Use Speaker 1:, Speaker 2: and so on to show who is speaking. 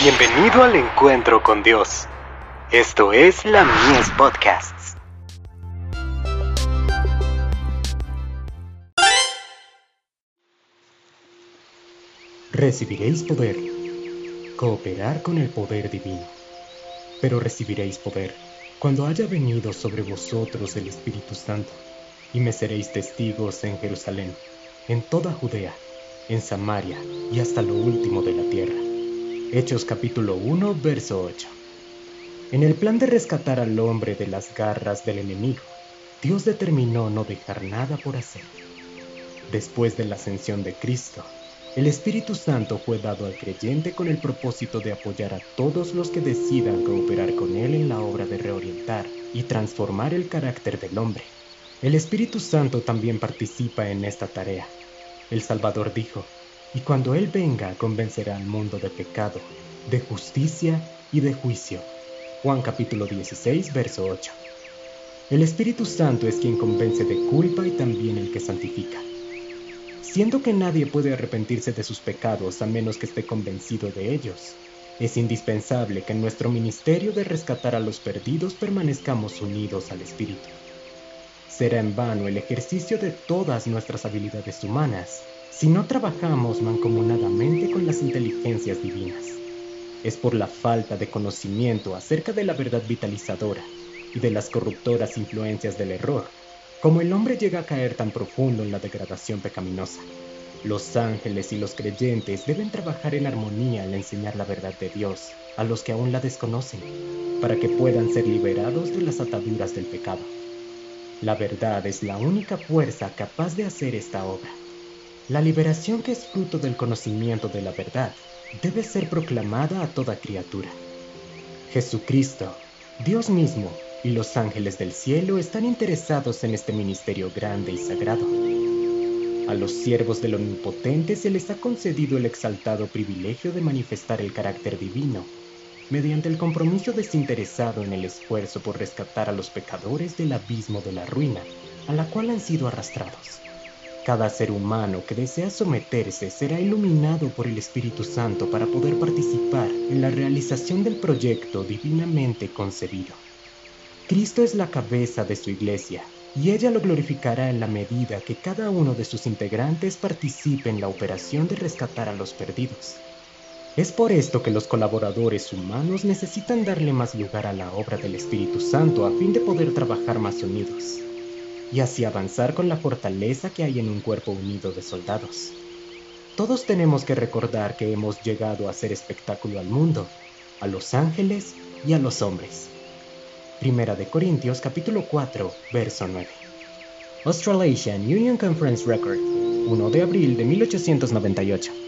Speaker 1: Bienvenido al encuentro con Dios. Esto es la Mies Podcasts.
Speaker 2: Recibiréis poder. Cooperar con el poder divino. Pero recibiréis poder cuando haya venido sobre vosotros el Espíritu Santo, y me seréis testigos en Jerusalén, en toda Judea, en Samaria y hasta lo último de la tierra. Hechos capítulo 1, verso 8. En el plan de rescatar al hombre de las garras del enemigo, Dios determinó no dejar nada por hacer. Después de la ascensión de Cristo, el Espíritu Santo fue dado al creyente con el propósito de apoyar a todos los que decidan cooperar con Él en la obra de reorientar y transformar el carácter del hombre. El Espíritu Santo también participa en esta tarea. El Salvador dijo, y cuando Él venga convencerá al mundo de pecado, de justicia y de juicio. Juan capítulo 16, verso 8. El Espíritu Santo es quien convence de culpa y también el que santifica. Siendo que nadie puede arrepentirse de sus pecados a menos que esté convencido de ellos, es indispensable que en nuestro ministerio de rescatar a los perdidos permanezcamos unidos al Espíritu. Será en vano el ejercicio de todas nuestras habilidades humanas si no trabajamos mancomunadamente con las inteligencias divinas. Es por la falta de conocimiento acerca de la verdad vitalizadora y de las corruptoras influencias del error, como el hombre llega a caer tan profundo en la degradación pecaminosa. Los ángeles y los creyentes deben trabajar en armonía al enseñar la verdad de Dios a los que aún la desconocen, para que puedan ser liberados de las ataduras del pecado. La verdad es la única fuerza capaz de hacer esta obra. La liberación que es fruto del conocimiento de la verdad debe ser proclamada a toda criatura. Jesucristo, Dios mismo y los ángeles del cielo están interesados en este ministerio grande y sagrado. A los siervos del Omnipotente se les ha concedido el exaltado privilegio de manifestar el carácter divino, mediante el compromiso desinteresado en el esfuerzo por rescatar a los pecadores del abismo de la ruina, a la cual han sido arrastrados. Cada ser humano que desea someterse será iluminado por el Espíritu Santo para poder participar en la realización del proyecto divinamente concebido. Cristo es la cabeza de su iglesia y ella lo glorificará en la medida que cada uno de sus integrantes participe en la operación de rescatar a los perdidos. Es por esto que los colaboradores humanos necesitan darle más lugar a la obra del Espíritu Santo a fin de poder trabajar más unidos y así avanzar con la fortaleza que hay en un cuerpo unido de soldados. Todos tenemos que recordar que hemos llegado a hacer espectáculo al mundo, a los ángeles y a los hombres. Primera de Corintios capítulo 4, verso 9. Australasian Union Conference Record, 1 de abril de 1898.